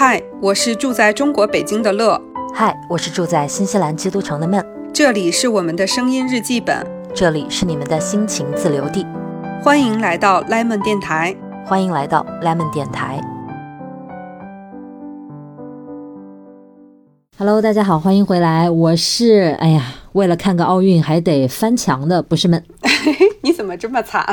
嗨，我是住在中国北京的乐。嗨，我是住在新西兰基督城的闷。这里是我们的声音日记本，这里是你们的心情自留地。欢迎来到 Lemon 电台，欢迎来到 Lemon 电台。Hello，大家好，欢迎回来。我是哎呀，为了看个奥运还得翻墙的，不是闷。你怎么这么惨？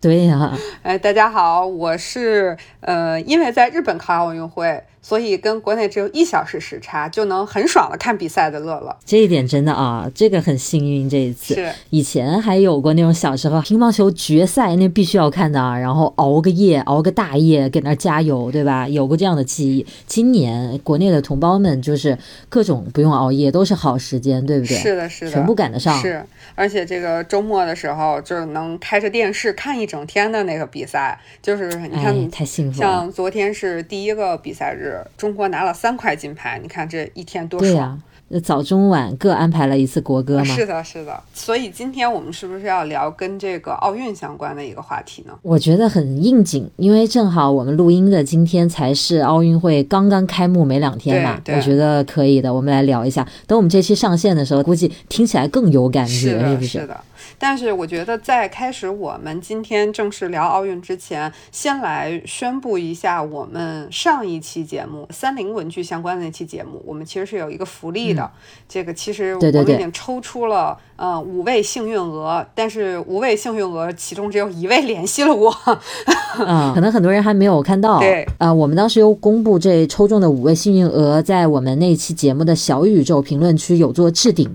对呀，哎，大家好，我是呃，因为在日本看奥运会。所以跟国内只有一小时时差，就能很爽的看比赛的乐乐。这一点真的啊，这个很幸运。这一次是以前还有过那种小时候乒乓球决赛，那必须要看的，然后熬个夜，熬个大夜，给那加油，对吧？有过这样的记忆。今年国内的同胞们就是各种不用熬夜，都是好时间，对不对？是的，是的，全部赶得上。是，而且这个周末的时候，就是能开着电视看一整天的那个比赛，就是你看，太幸福了。像昨天是第一个比赛日，中国拿了。三块金牌，你看这一天多爽！那早中晚各安排了一次国歌吗？是的，是的。所以今天我们是不是要聊跟这个奥运相关的一个话题呢？我觉得很应景，因为正好我们录音的今天才是奥运会刚刚开幕没两天嘛。我觉得可以的，我们来聊一下。等我们这期上线的时候，估计听起来更有感觉，是不是？是的。但是我觉得，在开始我们今天正式聊奥运之前，先来宣布一下，我们上一期节目三菱文具相关的那期节目，我们其实是有一个福利的。这个其实我们已经抽出了。呃，五位幸运鹅，但是五位幸运鹅其中只有一位联系了我。嗯，可能很多人还没有看到。对，呃，我们当时又公布这抽中的五位幸运鹅，在我们那期节目的小宇宙评论区有做置顶。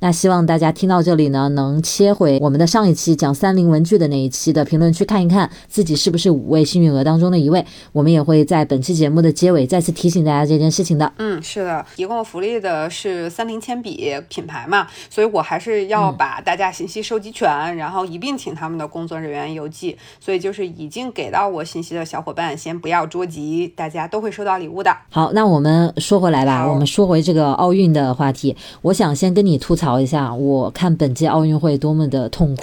那希望大家听到这里呢，能切回我们的上一期讲三菱文具的那一期的评论区看一看，自己是不是五位幸运鹅当中的一位。我们也会在本期节目的结尾再次提醒大家这件事情的。嗯，是的，提供福利的是三菱铅笔品牌嘛，所以我还是。要把大家信息收集全，然后一并请他们的工作人员邮寄。所以就是已经给到我信息的小伙伴，先不要着急，大家都会收到礼物的。好，那我们说回来吧，我们说回这个奥运的话题。我想先跟你吐槽一下，我看本届奥运会多么们的痛苦。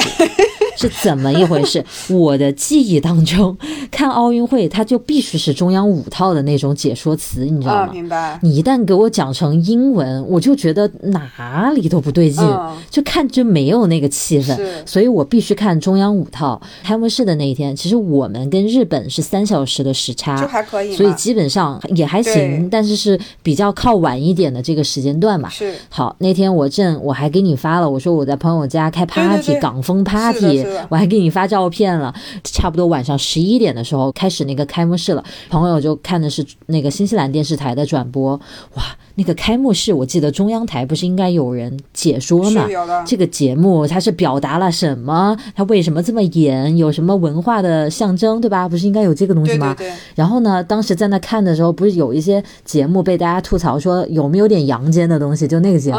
是怎么一回事？我的记忆当中，看奥运会它就必须是中央五套的那种解说词，你知道吗？明白。你一旦给我讲成英文，我就觉得哪里都不对劲，就看就没有那个气氛。所以我必须看中央五套。开幕式的那一天，其实我们跟日本是三小时的时差，就还可以，所以基本上也还行，但是是比较靠晚一点的这个时间段嘛。是。好，那天我正我还给你发了，我说我在朋友家开 party，港风 party。我还给你发照片了，差不多晚上十一点的时候开始那个开幕式了，朋友就看的是那个新西兰电视台的转播，哇。那个开幕式，我记得中央台不是应该有人解说吗？这个节目它是表达了什么？它为什么这么演？有什么文化的象征，对吧？不是应该有这个东西吗？对对对。然后呢，当时在那看的时候，不是有一些节目被大家吐槽说有没有点阳间的东西？就那个节目，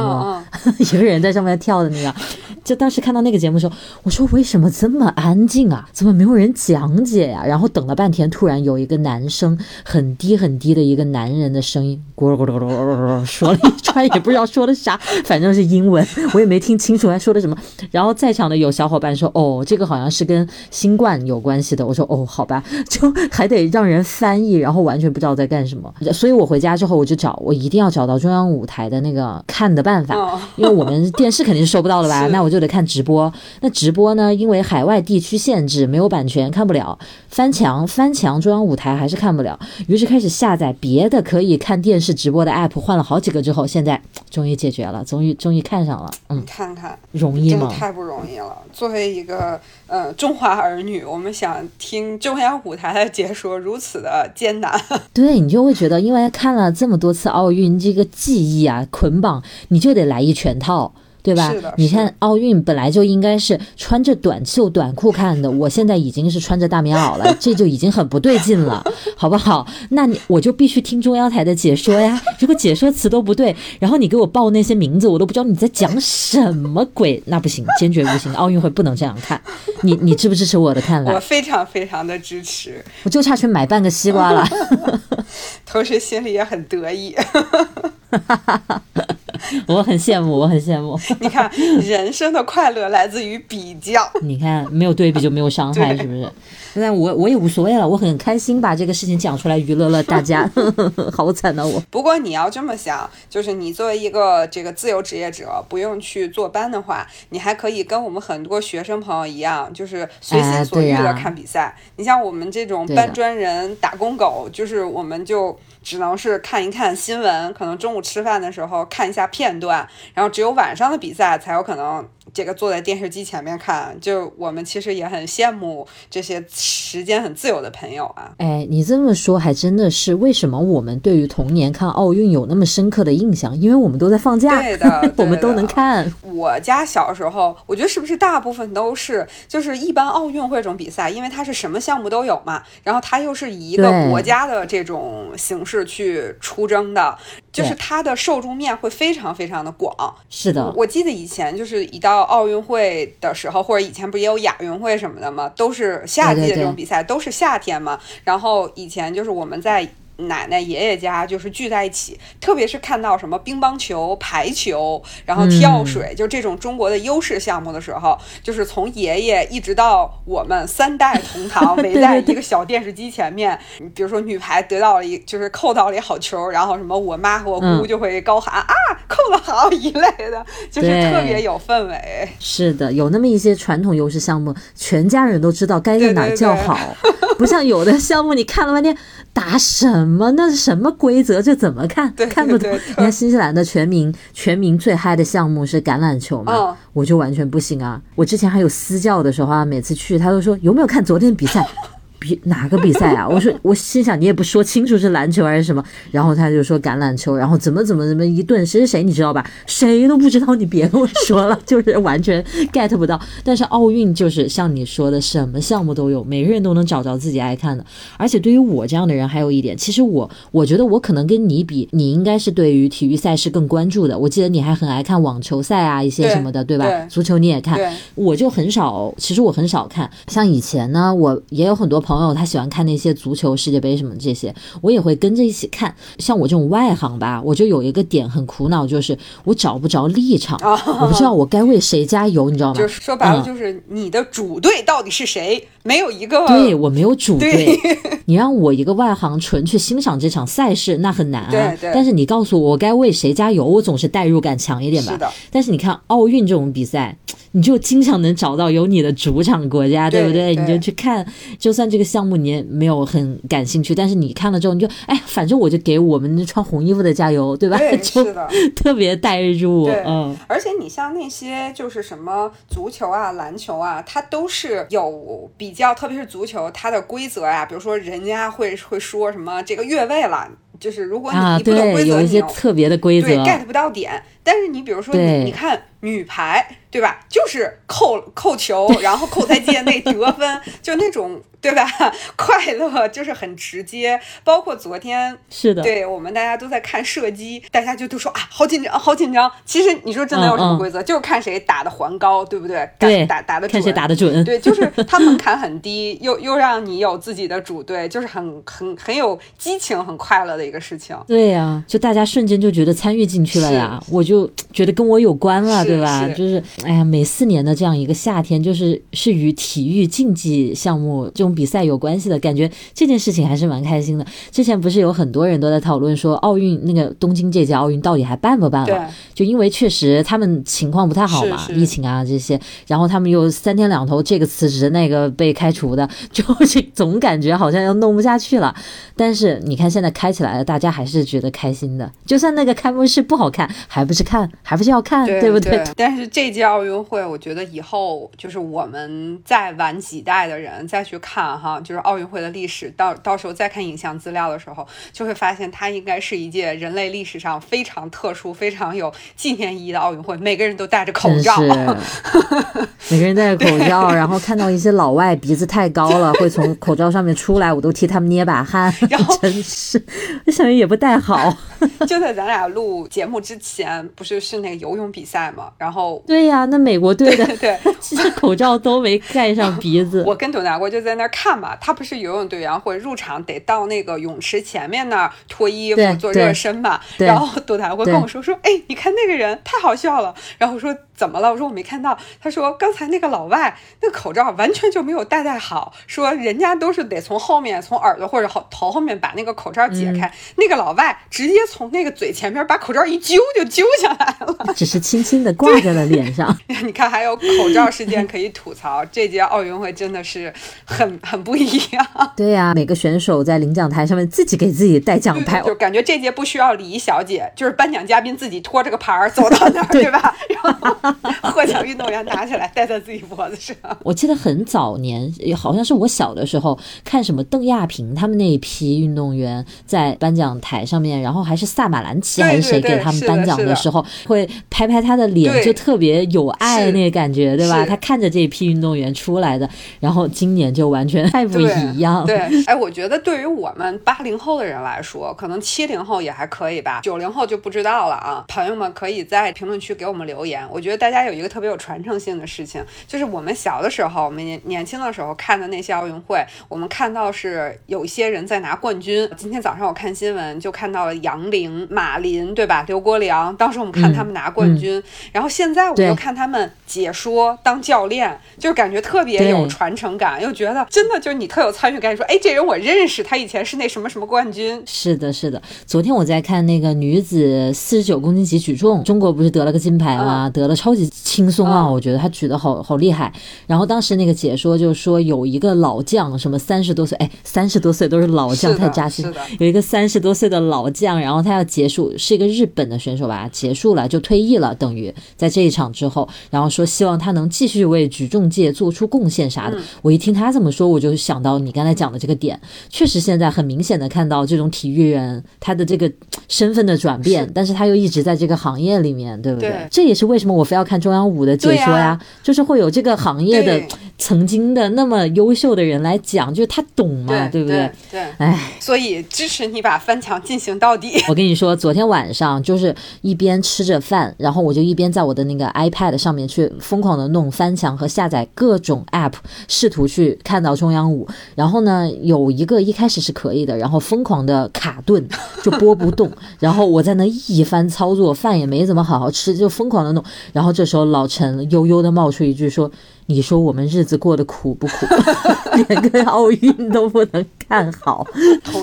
一个人在上面跳的那个。就当时看到那个节目的时候，我说为什么这么安静啊？怎么没有人讲解呀？然后等了半天，突然有一个男生很低很低的一个男人的声音，咕噜咕噜咕噜咕噜。说了一串也不知道说的啥，反正是英文，我也没听清楚他说的什么。然后在场的有小伙伴说：“哦，这个好像是跟新冠有关系的。”我说：“哦，好吧。”就还得让人翻译，然后完全不知道在干什么。所以我回家之后我就找，我一定要找到中央舞台的那个看的办法，因为我们电视肯定是收不到的吧？那我就得看直播。那直播呢？因为海外地区限制，没有版权，看不了。翻墙翻墙，中央舞台还是看不了。于是开始下载别的可以看电视直播的 app，换了好几个之后，现在 终于解决了，终于终于看上了。嗯，看看容易吗？太不容易了。作为一个呃中华儿女，我们想听中央舞台的解说如此的艰难。对你就会觉得，因为看了这么多次奥运，这个记忆啊捆绑，你就得来一全套。对吧？你看奥运本来就应该是穿着短袖短裤看的，我现在已经是穿着大棉袄了，这就已经很不对劲了，好不好？那你我就必须听中央台的解说呀。如果解说词都不对，然后你给我报那些名字，我都不知道你在讲什么鬼，那不行，坚决不行。奥运会不能这样看。你你支不支持我的看法？我非常非常的支持。我就差去买半个西瓜了，同时心里也很得意。我很羡慕，我很羡慕。你看，人生的快乐来自于比较。你看，没有对比就没有伤害，是不是？那我我也无所谓了，我很开心把这个事情讲出来，娱乐了大家。好惨啊我！不过你要这么想，就是你作为一个这个自由职业者，不用去坐班的话，你还可以跟我们很多学生朋友一样，就是随心所欲的看比赛。你像我们这种搬砖人、打工狗，就是我们就。只能是看一看新闻，可能中午吃饭的时候看一下片段，然后只有晚上的比赛才有可能。这个坐在电视机前面看，就我们其实也很羡慕这些时间很自由的朋友啊。哎，你这么说还真的是，为什么我们对于童年看奥运有那么深刻的印象？因为我们都在放假，对的，我们都能看。我家小时候，我觉得是不是大部分都是，就是一般奥运会这种比赛，因为它是什么项目都有嘛，然后它又是以一个国家的这种形式去出征的，就是它的受众面会非常非常的广。是的，我记得以前就是一到奥运会的时候，或者以前不也有亚运会什么的吗？都是夏季的这种比赛，都是夏天嘛。然后以前就是我们在。奶奶、爷爷家就是聚在一起，特别是看到什么乒乓球、排球，然后跳水，就这种中国的优势项目的时候，就是从爷爷一直到我们三代同堂 围在一个小电视机前面。比如说女排得到了一，就是扣到了一好球，然后什么我妈和我姑就会高喊啊，扣得好一类的，就是特别有氛围。是的，有那么一些传统优势项目，全家人都知道该在哪叫好，不像有的项目你看了半天打什。么？那是什么规则？这怎么看？看不懂。你看新西兰的全民全民最嗨的项目是橄榄球嘛？我就完全不行啊！我之前还有私教的时候啊，每次去他都说有没有看昨天比赛。比哪个比赛啊？我说，我心想你也不说清楚是篮球还是什么，然后他就说橄榄球，然后怎么怎么怎么一顿谁谁谁你知道吧？谁都不知道，你别跟我说了，就是完全 get 不到。但是奥运就是像你说的，什么项目都有，每个人都能找着自己爱看的。而且对于我这样的人，还有一点，其实我我觉得我可能跟你比，你应该是对于体育赛事更关注的。我记得你还很爱看网球赛啊，一些什么的，对吧？足球你也看，我就很少，其实我很少看。像以前呢，我也有很多。朋友他喜欢看那些足球世界杯什么这些，我也会跟着一起看。像我这种外行吧，我就有一个点很苦恼，就是我找不着立场，我不知道我该为谁加油，你知道吗？就是说白了，就是你的主队到底是谁？没有一个，对我没有主队。你让我一个外行纯去欣赏这场赛事，那很难啊。对对。但是你告诉我我该为谁加油，我总是代入感强一点吧。是的。但是你看奥运这种比赛。你就经常能找到有你的主场国家，对不对？你就去看，就算这个项目你也没有很感兴趣，但是你看了之后，你就哎，反正我就给我们穿红衣服的加油，对吧？对，是的，特别带入。嗯，而且你像那些就是什么足球啊、篮球啊，它都是有比较，特别是足球，它的规则呀，比如说人家会会说什么这个越位了。就是如果你你不懂规则，有一些特别的规则，对 get 不到点。但是你比如说你你看女排，对吧？就是扣扣球，然后扣在界内得分，就那种。对吧？快乐就是很直接，包括昨天是的，对我们大家都在看射击，大家就都说啊，好紧张，好紧张。其实你说真的有什么规则？就是看谁打的环高，对不对？对，打打的看谁打的准。对，就是 他门槛很低，又又让你有自己的主队，就是很很很有激情、很快乐的一个事情。对呀，就大家瞬间就觉得参与进去了呀，我就觉得跟我有关了，对吧？就是哎呀，每四年的这样一个夏天，就是是与体育竞技项目这种。比赛有关系的感觉，这件事情还是蛮开心的。之前不是有很多人都在讨论说，奥运那个东京这届奥运到底还办不办了？就因为确实他们情况不太好嘛，疫情啊这些，然后他们又三天两头这个辞职那个被开除的，就是总感觉好像要弄不下去了。但是你看现在开起来了，大家还是觉得开心的。就算那个开幕式不好看，还不是看，还不是要看，对不对？但是这届奥运会，我觉得以后就是我们再晚几代的人再去看。哈，就是奥运会的历史，到到时候再看影像资料的时候，就会发现它应该是一届人类历史上非常特殊、非常有纪念意义的奥运会。每个人都戴着口罩，每个人戴着口罩，然后看到一些老外鼻子太高了，会从口罩上面出来，我都替他们捏把汗。然后真是，这小云也不戴好。就在咱俩录节目之前，不是是那个游泳比赛嘛？然后对呀，那美国队的对，其实口罩都没盖上鼻子。我跟董大国就在那儿。看嘛，他不是游泳队员会入场得到那个泳池前面那儿脱衣服做热身嘛？然后董大国跟我说说，哎，你看那个人太好笑了。然后说怎么了？我说我没看到。他说刚才那个老外那个口罩完全就没有戴戴好，说人家都是得从后面从耳朵或者后头后面把那个口罩解开，那个老外直接从那个嘴前面把口罩一揪就揪下来了，只是轻轻的挂在了脸上。你看还有口罩事件可以吐槽，这届奥运会真的是很 很不一样。对呀，每个选手在领奖台上面自己给自己戴奖牌，就感觉这届不需要礼仪小姐，就是颁奖嘉宾自己拖着个牌儿走到那儿，对吧？然后 获奖运动员拿起来戴在自己脖子上。我记得很早年，好像是我小的时候看什么邓亚萍他们那一批运动员在颁奖台上面，然后还是萨马兰奇还是谁给他们颁奖的时候，会拍拍他的脸，就特别有爱那个感觉，对吧？他看着这一批运动员出来的，然后今年就完全太不一样。对，哎，我觉得对于我们八零后的人来说，可能七零后也还可以吧，九零后就不知道了啊。朋友们可以在评论区给我们留言。我觉得大家有一个特别有传承性的事情，就是我们小的时候，我们年年轻的时候看的那些奥运会，我们看到是有一些人在拿冠军。今天早上我看新闻就看到了杨凌、马林，对吧？刘国梁，当时我们看他们拿冠军，然后现在我们又看他们解说、当教练，就是感觉特别有传承感，又觉得真的就是你特有参与感，说哎，这人我认识，他以前是那什么什么冠军。是的，是的。昨天我在看那个女子四十九公斤级举重，中国不是得了个金牌吗？得了超级轻松啊，我觉得他举的好好厉害。然后当时那个解说就说有一个老将，什么三十多岁，哎，三十多岁都是老将，太扎心。有一个三十多岁的老将，然后他要结束，是一个日本的选手吧，结束了就退役了，等于在这一场之后，然后说希望他能继续为举重界做出贡献啥的。我一听他这么说，我就想到你刚才讲的这个点，确实现在很明显的看到这种体育人他的这个身份的转变，但是他又一直在这个行业里面，对不对？这也是为什么我非要看中央五的解说呀，就是会有这个行业的曾经的那么优秀的人来讲，就是他懂嘛，对不对？对，哎，所以支持你把翻墙进行到底。我跟你说，昨天晚上就是一边吃着饭，然后我就一边在我的那个 iPad 上面去疯狂的弄翻墙和下载各种 App，试图去看到中央五。然后呢，有一个一开始是可以的，然后疯狂的卡顿，就播不动。然后我在那一番操作，饭也没怎么好好吃，就疯狂的弄。然后然后这时候老陈悠悠的冒出一句说。你说我们日子过得苦不苦？连个奥运都不能看好，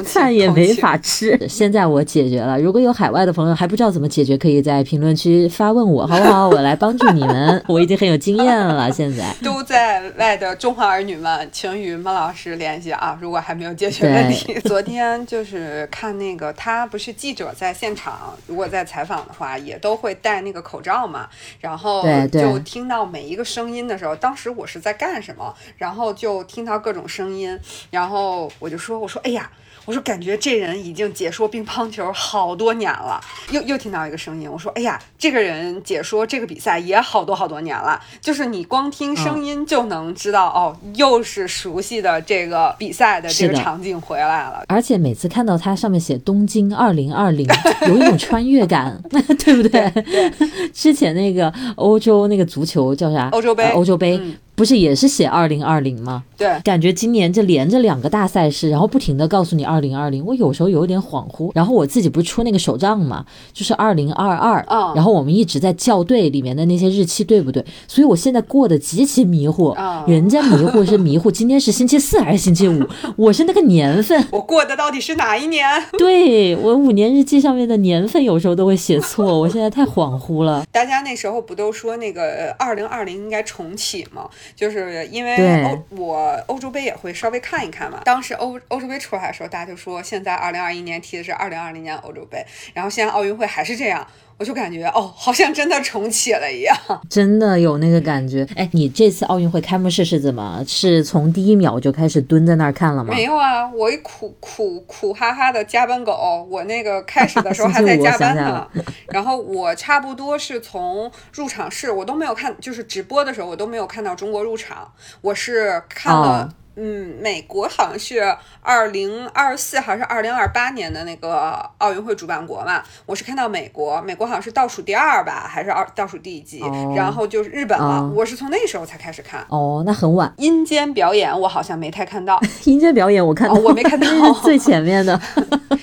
饭也没法吃。现在我解决了。如果有海外的朋友还不知道怎么解决，可以在评论区发问我，好不好？我来帮助你们。我已经很有经验了。现在都在外的中华儿女们，请与孟老师联系啊！如果还没有解决问题，昨天就是看那个他不是记者在现场，如果在采访的话，也都会戴那个口罩嘛。然后就听到每一个声音的时候，当当时我是在干什么？然后就听到各种声音，然后我就说：“我说，哎呀。”我说感觉这人已经解说乒乓球好多年了，又又听到一个声音，我说哎呀，这个人解说这个比赛也好多好多年了，就是你光听声音就能知道哦，又是熟悉的这个比赛的这个场景回来了。而且每次看到他上面写东京二零二零，有一种穿越感，对不对？对。之前那个欧洲那个足球叫啥？欧洲杯。欧洲杯。不是也是写二零二零吗？对，感觉今年这连着两个大赛事，然后不停的告诉你二零二零，我有时候有点恍惚。然后我自己不是出那个手账嘛，就是二零二二，然后我们一直在校对里面的那些日期对不对？所以我现在过得极其迷糊。人家迷糊是迷糊，今天是星期四还是星期五？我是那个年份，我过的到底是哪一年？对我五年日记上面的年份有时候都会写错，我现在太恍惚了。大家那时候不都说那个二零二零应该重启吗？就是因为欧我欧洲杯也会稍微看一看嘛。当时欧欧洲杯出来的时候，大家就说现在二零二一年踢的是二零二零年欧洲杯，然后现在奥运会还是这样。我就感觉哦，好像真的重启了一样，真的有那个感觉。哎，你这次奥运会开幕式是怎么？是从第一秒就开始蹲在那儿看了吗？没有啊，我一苦苦苦哈哈的加班狗，我那个开始的时候 还在加班呢。然后我差不多是从入场式，我都没有看，就是直播的时候我都没有看到中国入场，我是看了。嗯，美国好像是二零二四还是二零二八年的那个奥运会主办国嘛？我是看到美国，美国好像是倒数第二吧，还是二倒数第几？然后就是日本了。我是从那时候才开始看。哦，那很晚。阴间表演我好像没太看到。阴间表演我看到，我没看到，最前面的。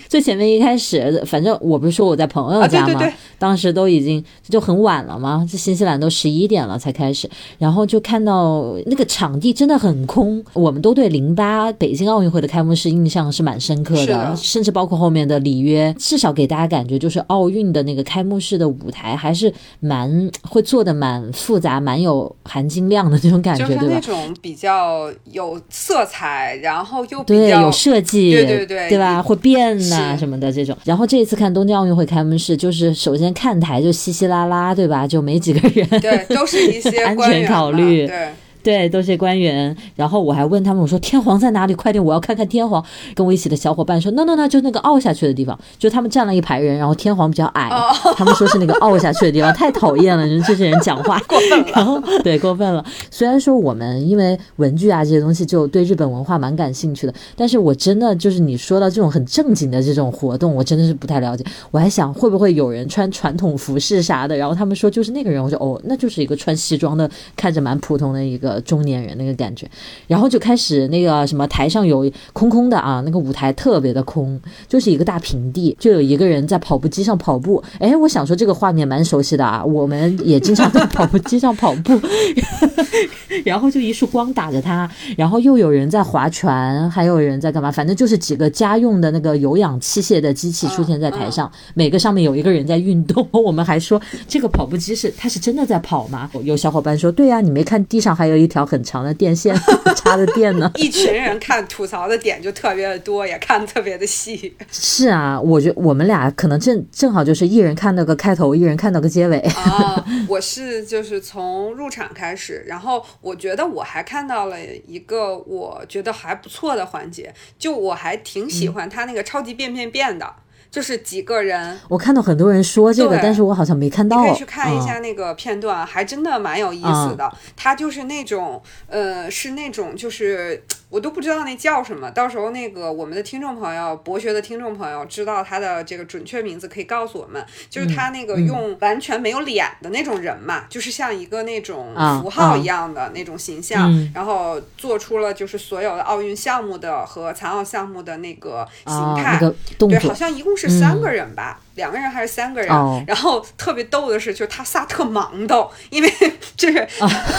最前面一开始，反正我不是说我在朋友家吗？当时都已经就很晚了嘛，这新西兰都十一点了才开始，然后就看到那个场地真的很空。我们都对零八北京奥运会的开幕式印象是蛮深刻的，甚至包括后面的里约，至少给大家感觉就是奥运的那个开幕式的舞台还是蛮会做的蛮复杂、蛮有含金量的那种感觉，对吧？那种比较有色彩，然后又对有设计，对对对，对吧？会变呐什么的这种。然后这一次看东京奥运会开幕式，就是首先看台就稀稀拉拉，对吧？就没几个人，对，都是一些 安全考虑，对。对，都是官员。然后我还问他们，我说天皇在哪里？快点，我要看看天皇。跟我一起的小伙伴说，no no no，就那个凹下去的地方，就他们站了一排人，然后天皇比较矮，他们说是那个凹下去的地方，太讨厌了，人这些人讲话 过分了。然后对，过分了。虽然说我们因为文具啊这些东西就对日本文化蛮感兴趣的，但是我真的就是你说到这种很正经的这种活动，我真的是不太了解。我还想会不会有人穿传统服饰啥的，然后他们说就是那个人，我说哦，那就是一个穿西装的，看着蛮普通的一个中年人那个。感觉，然后就开始那个什么台上有空空的啊，那个舞台特别的空，就是一个大平地，就有一个人在跑步机上跑步。哎，我想说这个画面蛮熟悉的啊，我们也经常在跑步机上跑步。然后就一束光打着他，然后又有人在划船，还有人在干嘛？反正就是几个家用的那个有氧器械的机器出现在台上，每个上面有一个人在运动。我们还说这个跑步机是他是真的在跑吗？有小伙伴说对呀，你没看地上还有一条很长的。电线 插的电呢？一群人看吐槽的点就特别的多，也看特别的细。是啊，我觉我们俩可能正正好就是一人看到个开头，一人看到个结尾。啊，我是就是从入场开始，然后我觉得我还看到了一个我觉得还不错的环节，就我还挺喜欢他那个超级变变变的。就是几个人，我看到很多人说这个，但是我好像没看到。你可以去看一下那个片段，还真的蛮有意思的。他就是那种，呃，是那种就是。我都不知道那叫什么，到时候那个我们的听众朋友，博学的听众朋友知道他的这个准确名字，可以告诉我们。就是他那个用完全没有脸的那种人嘛，就是像一个那种符号一样的那种形象，然后做出了就是所有的奥运项目的和残奥项目的那个形态。对，好像一共是三个人吧。两个人还是三个人？然后特别逗的是，就是他仨特忙叨，因为 就是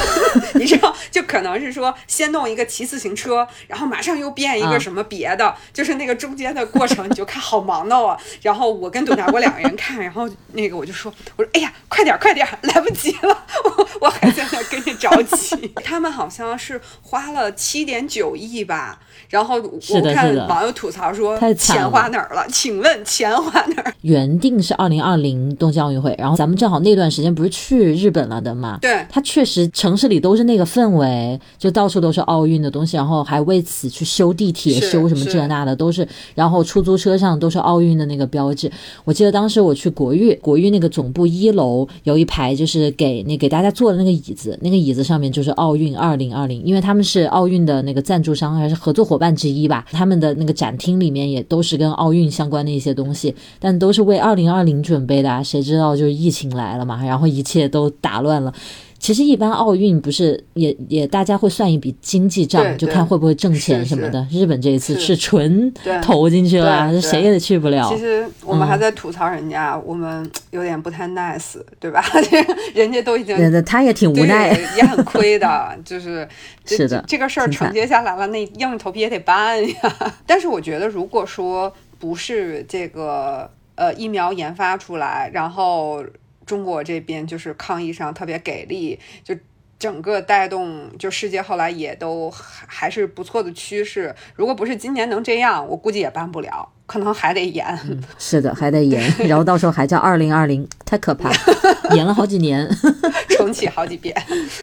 你知道，就可能是说先弄一个骑自行车，然后马上又变一个什么别的，就是那个中间的过程，你就看好忙的啊。然后我跟董大国两个人看，然后那个我就说，我说哎呀，快点快点，来不及了，我我还在那跟着着急。他们好像是花了七点九亿吧。然后我看网友吐槽说，钱花哪儿了？请问钱花哪儿？原定是二零二零东京奥运会，然后咱们正好那段时间不是去日本了的嘛？对，它确实城市里都是那个氛围，就到处都是奥运的东西，然后还为此去修地铁、修什么这那的，都是。然后出租车上都是奥运的那个标志。我记得当时我去国誉，国誉那个总部一楼有一排就是给那给大家坐的那个椅子，那个椅子上面就是奥运二零二零，因为他们是奥运的那个赞助商还是合作伙伴。伴之一吧，他们的那个展厅里面也都是跟奥运相关的一些东西，但都是为二零二零准备的。谁知道就是疫情来了嘛，然后一切都打乱了。其实一般奥运不是也也大家会算一笔经济账，就看会不会挣钱什么的。日本这一次是纯投进去了，谁也去不了。其实我们还在吐槽人家，我们有点不太 nice，对吧？人家都已经，他也挺无奈，也很亏的，就是是的，这个事儿承接下来了，那硬着头皮也得办呀。但是我觉得，如果说不是这个呃疫苗研发出来，然后。中国这边就是抗疫上特别给力，就整个带动，就世界后来也都还是不错的趋势。如果不是今年能这样，我估计也办不了。可能还得延，是的，还得延，然后到时候还叫二零二零，太可怕，延了好几年，重启好几遍。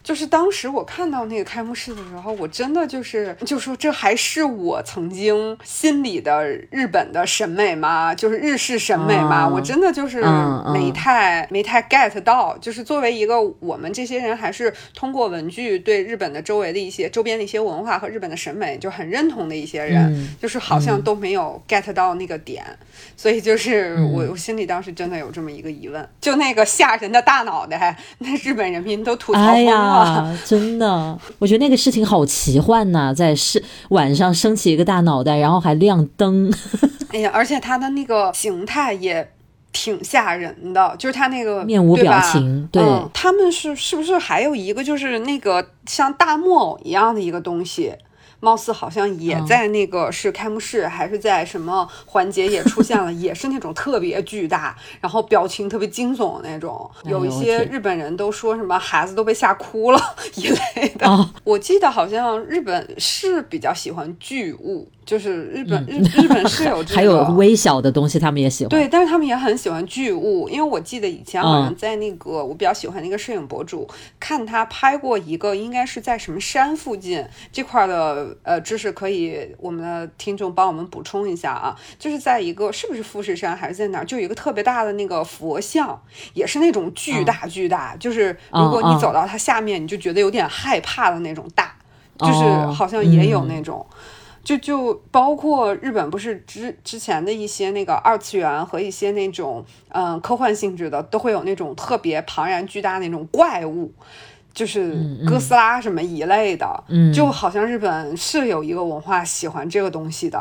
就是当时我看到那个开幕式的时候，我真的就是就说这还是我曾经心里的日本的审美吗？就是日式审美吗？我真的就是没太没太 get 到。就是作为一个我们这些人，还是通过文具对日本的周围的一些周边的一些文化和日本的审美就很认同的一些人，就是好像都没有 get 到。那个点，所以就是我我心里当时真的有这么一个疑问，就那个吓人的大脑袋，那日本人民都吐槽疯了，真的，我觉得那个事情好奇幻呐，在是晚上升起一个大脑袋，然后还亮灯，哎呀，而且它的那个形态也。挺吓人的，就是他那个面无表情，对，他们是是不是还有一个就是那个像大木偶一样的一个东西？貌似好像也在那个是开幕式，还是在什么环节也出现了，也是那种特别巨大，然后表情特别惊悚的那种。有一些日本人都说什么孩子都被吓哭了 一类的。我记得好像日本是比较喜欢巨物，就是日本日日本是有 还有微小的东西，他们也喜欢。对，但是他们也很喜欢巨物，因为我记得以前好像在那个我比较喜欢那个摄影博主看他拍过一个，应该是在什么山附近这块的。呃，知识可以，我们的听众帮我们补充一下啊，就是在一个是不是富士山还是在哪儿，就有一个特别大的那个佛像，也是那种巨大巨大，就是如果你走到它下面，你就觉得有点害怕的那种大，就是好像也有那种，就就包括日本不是之之前的一些那个二次元和一些那种嗯科幻性质的，都会有那种特别庞然巨大那种怪物。就是哥斯拉什么一类的，就好像日本是有一个文化喜欢这个东西的。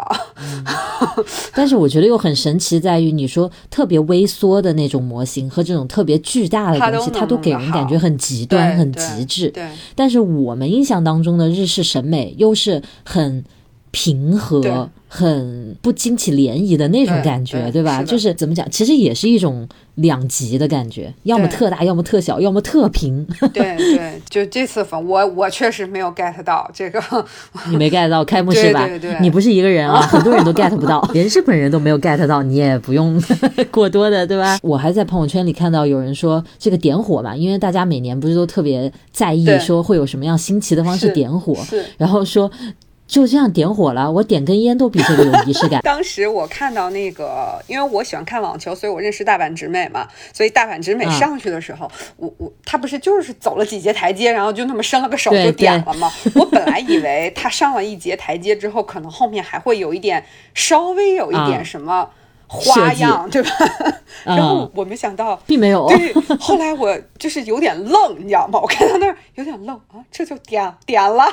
但是我觉得又很神奇，在于你说特别微缩的那种模型和这种特别巨大的东西，它都给人感觉很极端、很极致。对，但是我们印象当中的日式审美又是很平和。很不惊起涟漪的那种感觉，对吧？就是怎么讲，其实也是一种两极的感觉，要么特大，要么特小，要么特平。对对，就这次粉，我我确实没有 get 到这个。你没 get 到开幕式吧？对对对，你不是一个人啊，很多人都 get 不到，连日本人都没有 get 到，你也不用过多的，对吧？我还在朋友圈里看到有人说这个点火嘛，因为大家每年不是都特别在意说会有什么样新奇的方式点火，然后说。就这样点火了，我点根烟都比这个有仪式感。当时我看到那个，因为我喜欢看网球，所以我认识大阪直美嘛。所以大阪直美上去的时候，我我他不是就是走了几节台阶，然后就那么伸了个手就点了嘛？我本来以为他上了一节台阶之后，可能后面还会有一点稍微有一点什么花样，对吧？然后我没想到并没有。对，后来我就是有点愣，你知道吗？我看到那儿有点愣啊，这就点点了。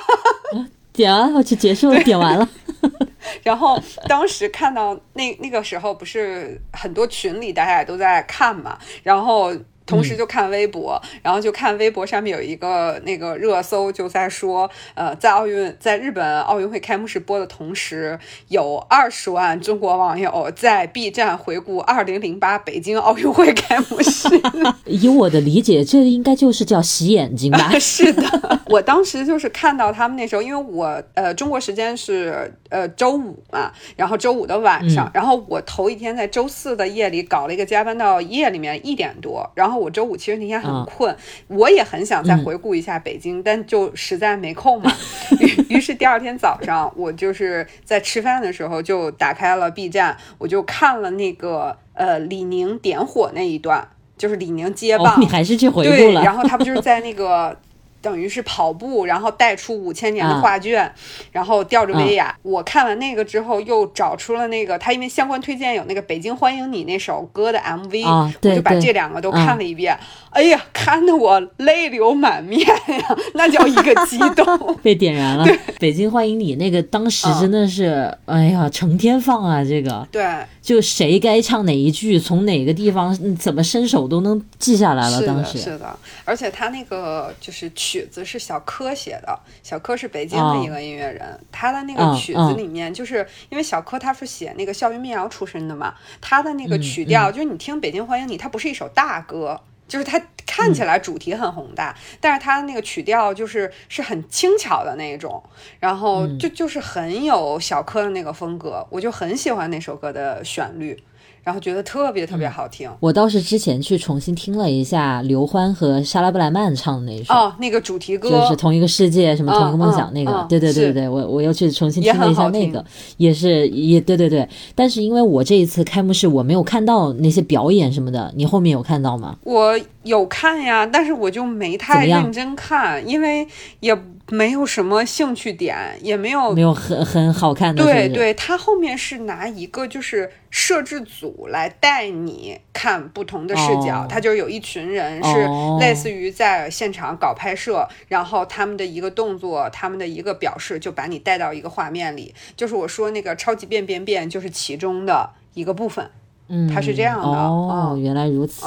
点完我去结束了，点完了。然后当时看到那那个时候，不是很多群里大家也都在看嘛，然后。同时就看微博，然后就看微博上面有一个那个热搜，就在说，呃，在奥运在日本奥运会开幕式播的同时，有二十万中国网友在 B 站回顾二零零八北京奥运会开幕式。以我的理解，这应该就是叫洗眼睛吧？是的，我当时就是看到他们那时候，因为我呃中国时间是呃周五嘛，然后周五的晚上，然后我头一天在周四的夜里搞了一个加班到夜里面一点多，然后。我周五其实那天很困，我也很想再回顾一下北京，但就实在没空嘛。于于是第二天早上，我就是在吃饭的时候就打开了 B 站，我就看了那个呃李宁点火那一段，就是李宁接棒。你还是去回顾了。然后他不就是在那个。等于是跑步，然后带出五千年的画卷，然后吊着威亚。我看完那个之后，又找出了那个他因为相关推荐有那个《北京欢迎你》那首歌的 MV，我就把这两个都看了一遍。哎呀，看得我泪流满面呀，那叫一个激动，被点燃了。北京欢迎你那个当时真的是，哎呀，成天放啊，这个。对。就谁该唱哪一句，从哪个地方怎么伸手都能记下来了。当时是的，而且他那个就是曲子是小柯写的，小柯是北京的一个音乐人，他的那个曲子里面，就是因为小柯他是写那个校园民谣出身的嘛，他的那个曲调，就是你听《北京欢迎你》，它不是一首大歌。就是它看起来主题很宏大，但是它那个曲调就是是很轻巧的那种，然后就就是很有小柯的那个风格，我就很喜欢那首歌的旋律。然后觉得特别特别好听。我倒是之前去重新听了一下刘欢和莎拉布莱曼唱的那一首哦，那个主题歌就是同一个世界，什么同一个梦想那个。对对对对，我我又去重新听了一下那个，也是也对对对。但是因为我这一次开幕式我没有看到那些表演什么的，你后面有看到吗？我有看呀，但是我就没太认真看，因为也没有什么兴趣点，也没有没有很很好看的。对对，他后面是拿一个就是摄制组来带你看不同的视角，他就是有一群人是类似于在现场搞拍摄，然后他们的一个动作，他们的一个表示，就把你带到一个画面里。就是我说那个超级变变变，就是其中的一个部分。嗯，他是这样的。哦，原来如此。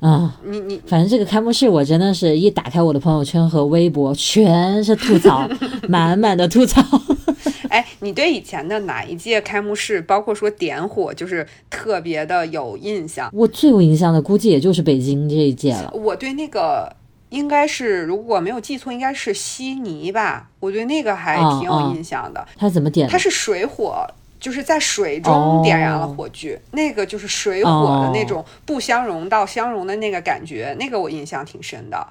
啊，你你，反正这个开幕式我真的是一打开我的朋友圈和微博，全是吐槽，满满的吐槽。哎，你对以前的哪一届开幕式，包括说点火，就是特别的有印象？我最有印象的估计也就是北京这一届了。我对那个应该是，如果没有记错，应该是悉尼吧。我对那个还挺有印象的。他怎么点？他是水火。就是在水中点燃了火炬，那个就是水火的那种不相容到相容的那个感觉，那个我印象挺深的。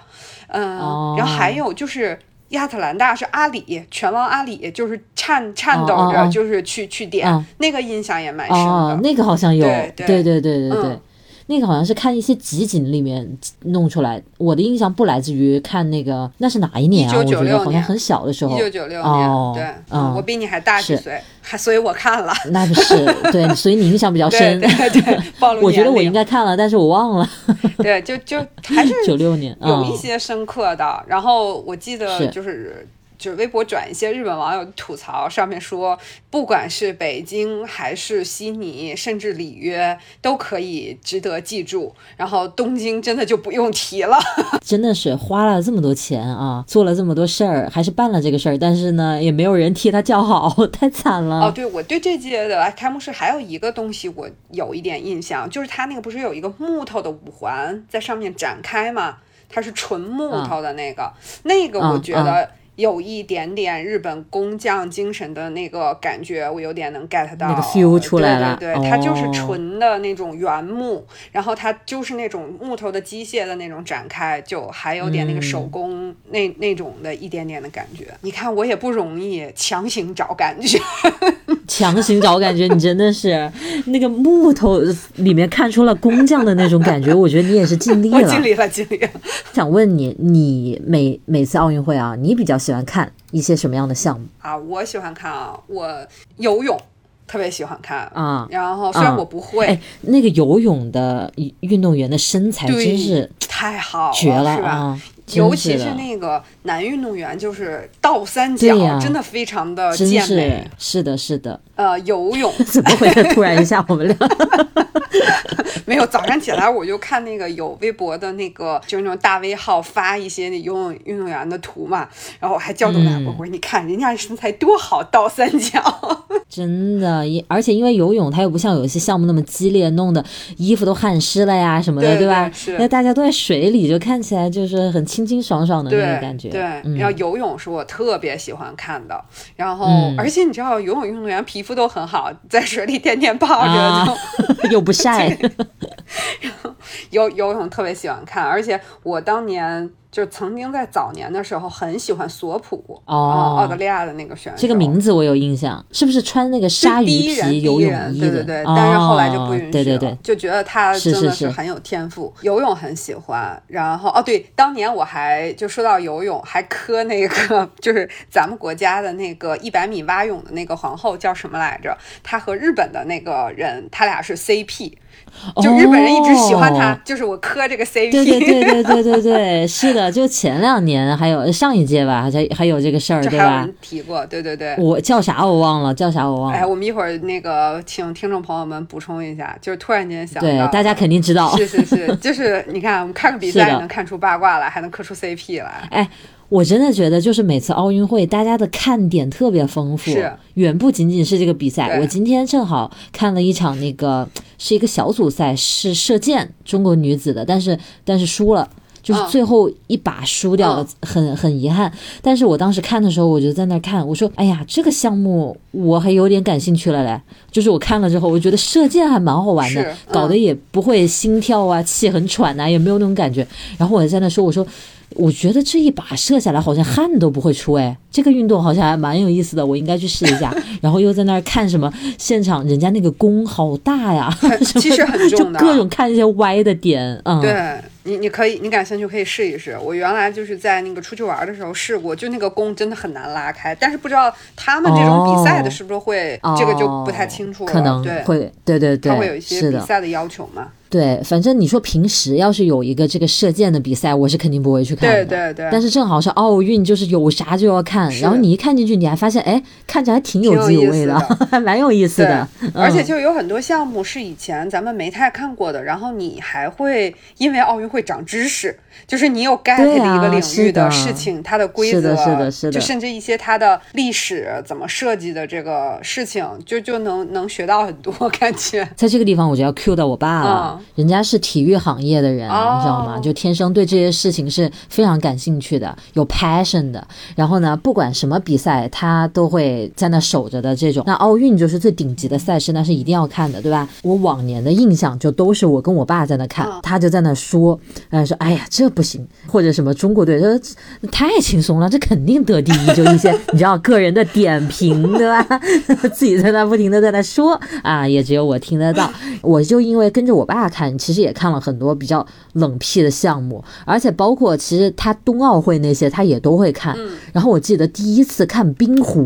嗯，然后还有就是亚特兰大是阿里拳王阿里，就是颤颤抖着就是去去点，那个印象也蛮深的。那个好像有，对对对对对对。那个好像是看一些集锦里面弄出来，我的印象不来自于看那个，那是哪一年啊？我觉得好像很小的时候。一九九六年，对，嗯，我比你还大几岁，还所以我看了。那不是对，所以你印象比较深。对对，暴露我觉得我应该看了，但是我忘了。对，就就还是 九六年，有一些深刻的。然后我记得就是。就是微博转一些日本网友吐槽，上面说，不管是北京还是悉尼，甚至里约，都可以值得记住。然后东京真的就不用提了，真的是花了这么多钱啊，做了这么多事儿，还是办了这个事儿，但是呢，也没有人替他叫好，太惨了。哦，对，我对这届的开幕式还有一个东西我有一点印象，就是他那个不是有一个木头的五环在上面展开吗？它是纯木头的那个，那个我觉得。有一点点日本工匠精神的那个感觉，我有点能 get 到。那个 feel 出来了，对对对，它就是纯的那种原木，然后它就是那种木头的机械的那种展开，就还有点那个手工那那种的一点点的感觉。你看我也不容易，强行找感觉，强行找感觉，你真的是那个木头里面看出了工匠的那种感觉，我觉得你也是尽力了，尽力了，尽力了。想问你，你每每次奥运会啊，你比较。喜欢看一些什么样的项目啊？我喜欢看啊，我游泳特别喜欢看啊。然后虽然我不会，那个游泳的运动员的身材真是太好绝了啊！尤其是那个男运动员，就是倒三角，真的非常的健美。是的，是的。呃，游泳怎么会 突然一下我们俩？没有，早上起来我就看那个有微博的那个，就是那种大 V 号发一些那游泳运动员的图嘛，然后我还叫住两波，我说你看人家身材多好，倒三角。真的，而且因为游泳它又不像有一些项目那么激烈，弄的衣服都汗湿了呀什么的，对吧？那大家都在水里，就看起来就是很清清爽爽的那种感觉。对，然后游泳是我特别喜欢看的，然后而且你知道游泳运动员皮肤都很好，在水里天天泡着，又不晒。然后游游泳特别喜欢看，而且我当年。就曾经在早年的时候很喜欢索普哦，澳大利亚的那个选手，这个名字我有印象，是不是穿那个鲨鱼皮游泳衣？对对对，但是后来就不允许了，对对对，就觉得他真的是很有天赋，游泳很喜欢。然后哦，对，当年我还就说到游泳，还磕那个 就是咱们国家的那个一百米蛙泳的那个皇后叫什么来着？她和日本的那个人，他俩是 CP。就日本人一直喜欢他，就是我磕这个 CP。对对对对对对对，是的，就前两年还有上一届吧，还还有这个事儿，对吧？提过，对对对。我叫啥我忘了，叫啥我忘了。哎，我们一会儿那个请听众朋友们补充一下，就是突然间想到，对，大家肯定知道。是是是，就是你看，我们看个比赛能看出八卦来，还能磕出 CP 来。哎。我真的觉得，就是每次奥运会，大家的看点特别丰富，远不仅仅是这个比赛。我今天正好看了一场，那个是一个小组赛，是射箭，中国女子的，但是但是输了，就是最后一把输掉了，很很遗憾。但是我当时看的时候，我就在那看，我说，哎呀，这个项目我还有点感兴趣了嘞。就是我看了之后，我觉得射箭还蛮好玩的，搞得也不会心跳啊，气很喘呐，也没有那种感觉。然后我在那说，我说。我觉得这一把射下来好像汗都不会出哎，这个运动好像还蛮有意思的，我应该去试一下。然后又在那儿看什么现场，人家那个弓好大呀，其实很重的，就各种看一些歪的点，嗯，对。你你可以，你感兴趣可以试一试。我原来就是在那个出去玩的时候试过，就那个弓真的很难拉开。但是不知道他们这种比赛的是不是会，这个就不太清楚了。可能会，对对对，他会有一些比赛的要求嘛。对，反正你说平时要是有一个这个射箭的比赛，我是肯定不会去看的。对对对。但是正好是奥运，就是有啥就要看。然后你一看进去，你还发现，哎，看着还挺有滋有味的，还 蛮有意思的。而且就有很多项目是以前咱们没太看过的，然后你还会因为奥运会长知识，就是你有 get 的一个领域的事情，它的规则，是的，是的，是的，就甚至一些它的历史怎么设计的这个事情，就就能能学到很多感觉。在这个地方，我就要 cue 到我爸了，人家是体。育行业的人，你知道吗？就天生对这些事情是非常感兴趣的，有 passion 的。然后呢，不管什么比赛，他都会在那守着的这种。那奥运就是最顶级的赛事，那是一定要看的，对吧？我往年的印象就都是我跟我爸在那看，他就在那说，呃，说哎呀这不行，或者什么中国队说太轻松了，这肯定得第一，就一些 你知道个人的点评，对吧？自己在那不停的在那说啊，也只有我听得到。我就因为跟着我爸看，其实也看。看了很多比较冷僻的项目，而且包括其实他冬奥会那些他也都会看。然后我记得第一次看冰壶，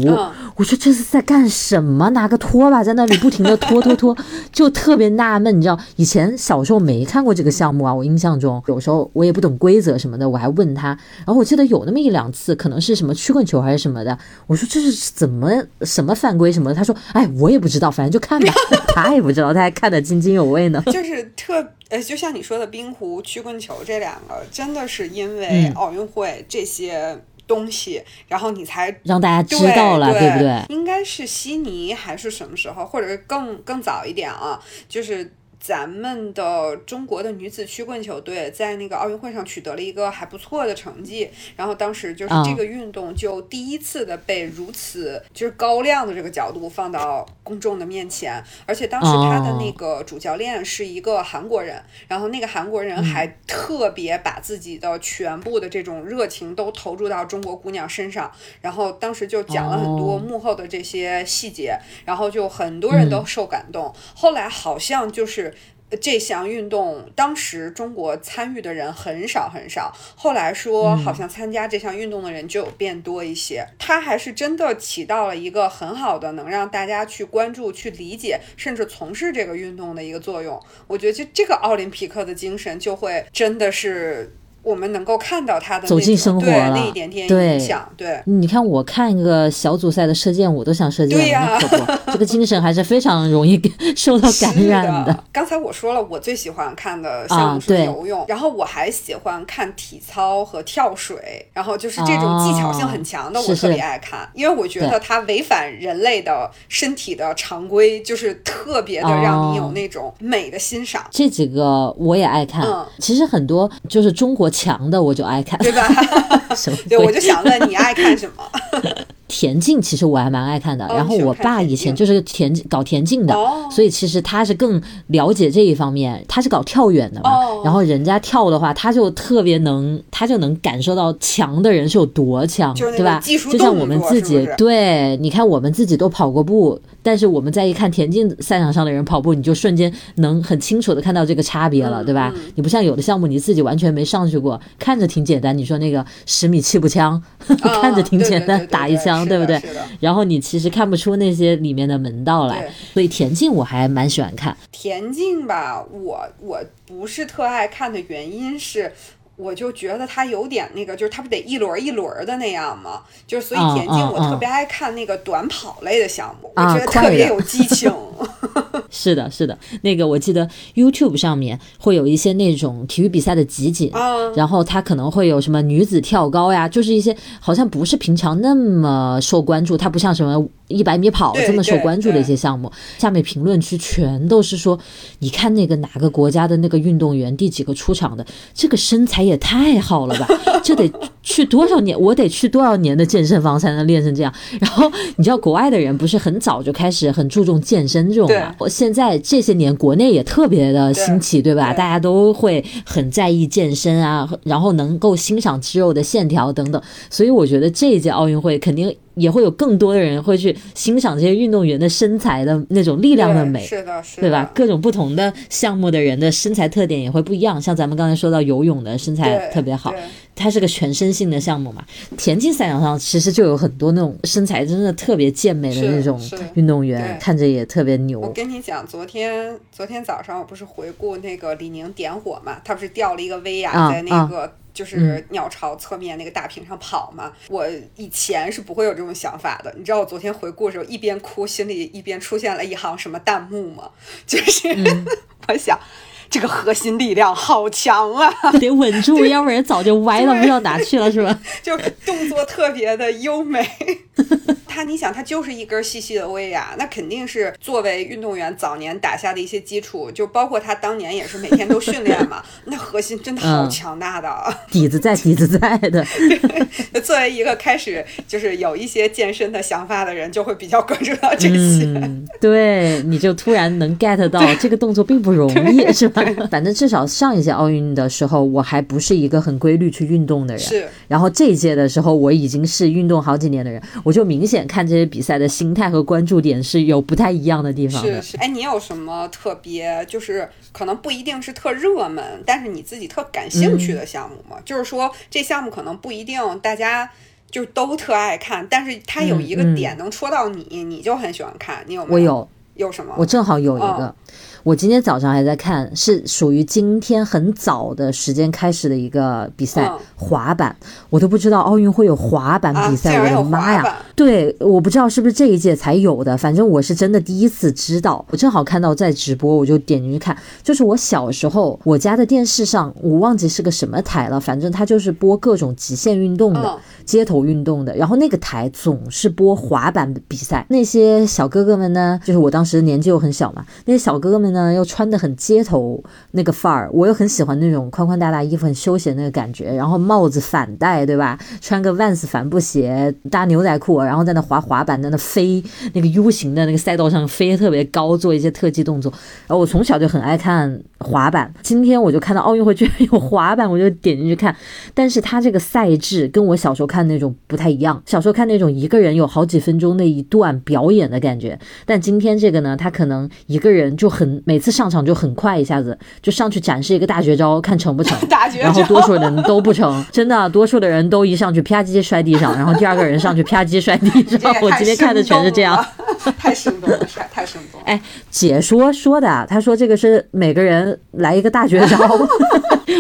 我说这是在干什么？拿个拖把在那里不停的拖拖拖，就特别纳闷。你知道以前小时候没看过这个项目啊，我印象中有时候我也不懂规则什么的，我还问他。然后我记得有那么一两次，可能是什么曲棍球还是什么的，我说这是怎么什么犯规什么的？他说哎我也不知道，反正就看吧。他也不知道，他还看得津津有味呢。就是特。呃，就像你说的冰壶、曲棍球这两个，真的是因为奥运会这些东西，然后你才让大家知道了，对不对？应该是悉尼还是什么时候，或者是更更早一点啊？就是。咱们的中国的女子曲棍球队在那个奥运会上取得了一个还不错的成绩，然后当时就是这个运动就第一次的被如此就是高亮的这个角度放到公众的面前，而且当时他的那个主教练是一个韩国人，然后那个韩国人还特别把自己的全部的这种热情都投入到中国姑娘身上，然后当时就讲了很多幕后的这些细节，然后就很多人都受感动，后来好像就是。这项运动当时中国参与的人很少很少，后来说好像参加这项运动的人就有变多一些。它还是真的起到了一个很好的能让大家去关注、去理解，甚至从事这个运动的一个作用。我觉得这这个奥林匹克的精神就会真的是。我们能够看到他的走进生活了，那一点点影响。对，你看我看一个小组赛的射箭，我都想射箭，那可不，这个精神还是非常容易 受到感染的。刚才我说了，我最喜欢看的项目是游泳，然后我还喜欢看体操和跳水，然后就是这种技巧性很强的，我特别爱看，因为我觉得它违反人类的身体的常规，就是特别的让你有那种美的欣赏。这几个我也爱看，其实很多就是中国。强的我就爱看，对吧？对，我就想问你爱看什么？田径其实我还蛮爱看的，然后我爸以前就是田搞田径的，所以其实他是更了解这一方面。他是搞跳远的嘛，然后人家跳的话，他就特别能，他就能感受到强的人是有多强，对吧？就像我们自己，对，你看我们自己都跑过步。但是我们在一看田径赛场上的人跑步，你就瞬间能很清楚的看到这个差别了，对吧？你不像有的项目你自己完全没上去过，看着挺简单。你说那个十米气步枪，看着挺简单，打一枪，对不对？然后你其实看不出那些里面的门道来。所以田径我还蛮喜欢看。田径吧，我我不是特爱看的原因是。我就觉得他有点那个，就是他不得一轮一轮的那样吗？就是所以田径我特别爱看那个短跑类的项目，我觉得特别有激情。是的，是的，那个我记得 YouTube 上面会有一些那种体育比赛的集锦，然后它可能会有什么女子跳高呀，就是一些好像不是平常那么受关注，它不像什么。一百米跑这么受关注的一些项目，下面评论区全都是说，你看那个哪个国家的那个运动员第几个出场的，这个身材也太好了吧，这得去多少年，我得去多少年的健身房才能练成这样。然后你知道国外的人不是很早就开始很注重健身这种嘛？我现在这些年国内也特别的兴起，对吧？大家都会很在意健身啊，然后能够欣赏肌肉的线条等等。所以我觉得这一届奥运会肯定也会有更多的人会去欣赏这些运动员的身材的那种力量的美，是的，是的，对吧？各种不同的项目的人的身材特点也会不一样。像咱们刚才说到游泳的身材特别好，它是个全身性的项目嘛。田径赛场上其实就有很多那种身材真的特别健美的那种运动员，看着也特别牛。我跟你讲，昨天昨天早上我不是回顾那个李宁点火嘛，他不是掉了一个威亚在那个。就是鸟巢侧面那个大屏上跑嘛，我以前是不会有这种想法的。你知道我昨天回顾的时候，一边哭，心里一边出现了一行什么弹幕吗？就是 我想。这个核心力量好强啊！得稳住，要不然早就歪到不知道哪去了，是吧？就动作特别的优美。他，你想，他就是一根细细的威亚，那肯定是作为运动员早年打下的一些基础，就包括他当年也是每天都训练嘛。那核心真的好强大的，底子在，底子在的。作为一个开始就是有一些健身的想法的人，就会比较关注到这些。对，你就突然能 get 到这个动作并不容易，是吧？反正至少上一届奥运的时候，我还不是一个很规律去运动的人。是。然后这一届的时候，我已经是运动好几年的人，我就明显看这些比赛的心态和关注点是有不太一样的地方的。是是。哎，你有什么特别，就是可能不一定是特热门，但是你自己特感兴趣的项目吗？就是说这项目可能不一定大家就都特爱看，但是它有一个点能戳到你，你就很喜欢看。你有没有？我有。有什么？我正好有一个。我今天早上还在看，是属于今天很早的时间开始的一个比赛，滑板，我都不知道奥运会有滑板比赛，我的妈呀！对，我不知道是不是这一届才有的，反正我是真的第一次知道。我正好看到在直播，我就点进去看。就是我小时候，我家的电视上，我忘记是个什么台了，反正它就是播各种极限运动的、街头运动的，然后那个台总是播滑板比赛。那些小哥哥们呢，就是我当时年纪又很小嘛，那些小哥哥们。呢，又穿的很街头那个范儿，我又很喜欢那种宽宽大大衣服，很休闲那个感觉。然后帽子反戴，对吧？穿个 Vans 帆布鞋，搭牛仔裤，然后在那滑滑板，在那飞那个 U 型的那个赛道上飞特别高，做一些特技动作。然后我从小就很爱看滑板，今天我就看到奥运会居然有滑板，我就点进去看。但是它这个赛制跟我小时候看那种不太一样，小时候看那种一个人有好几分钟那一段表演的感觉，但今天这个呢，他可能一个人就很。每次上场就很快，一下子就上去展示一个大绝招，看成不成。大绝招。然后多数人都不成，真的，多数的人都一上去啪叽摔地上，然后第二个人上去啪叽摔地上。我今天看的全是这样。太生动了，太生动。哎，解说说的，他说这个是每个人来一个大绝招。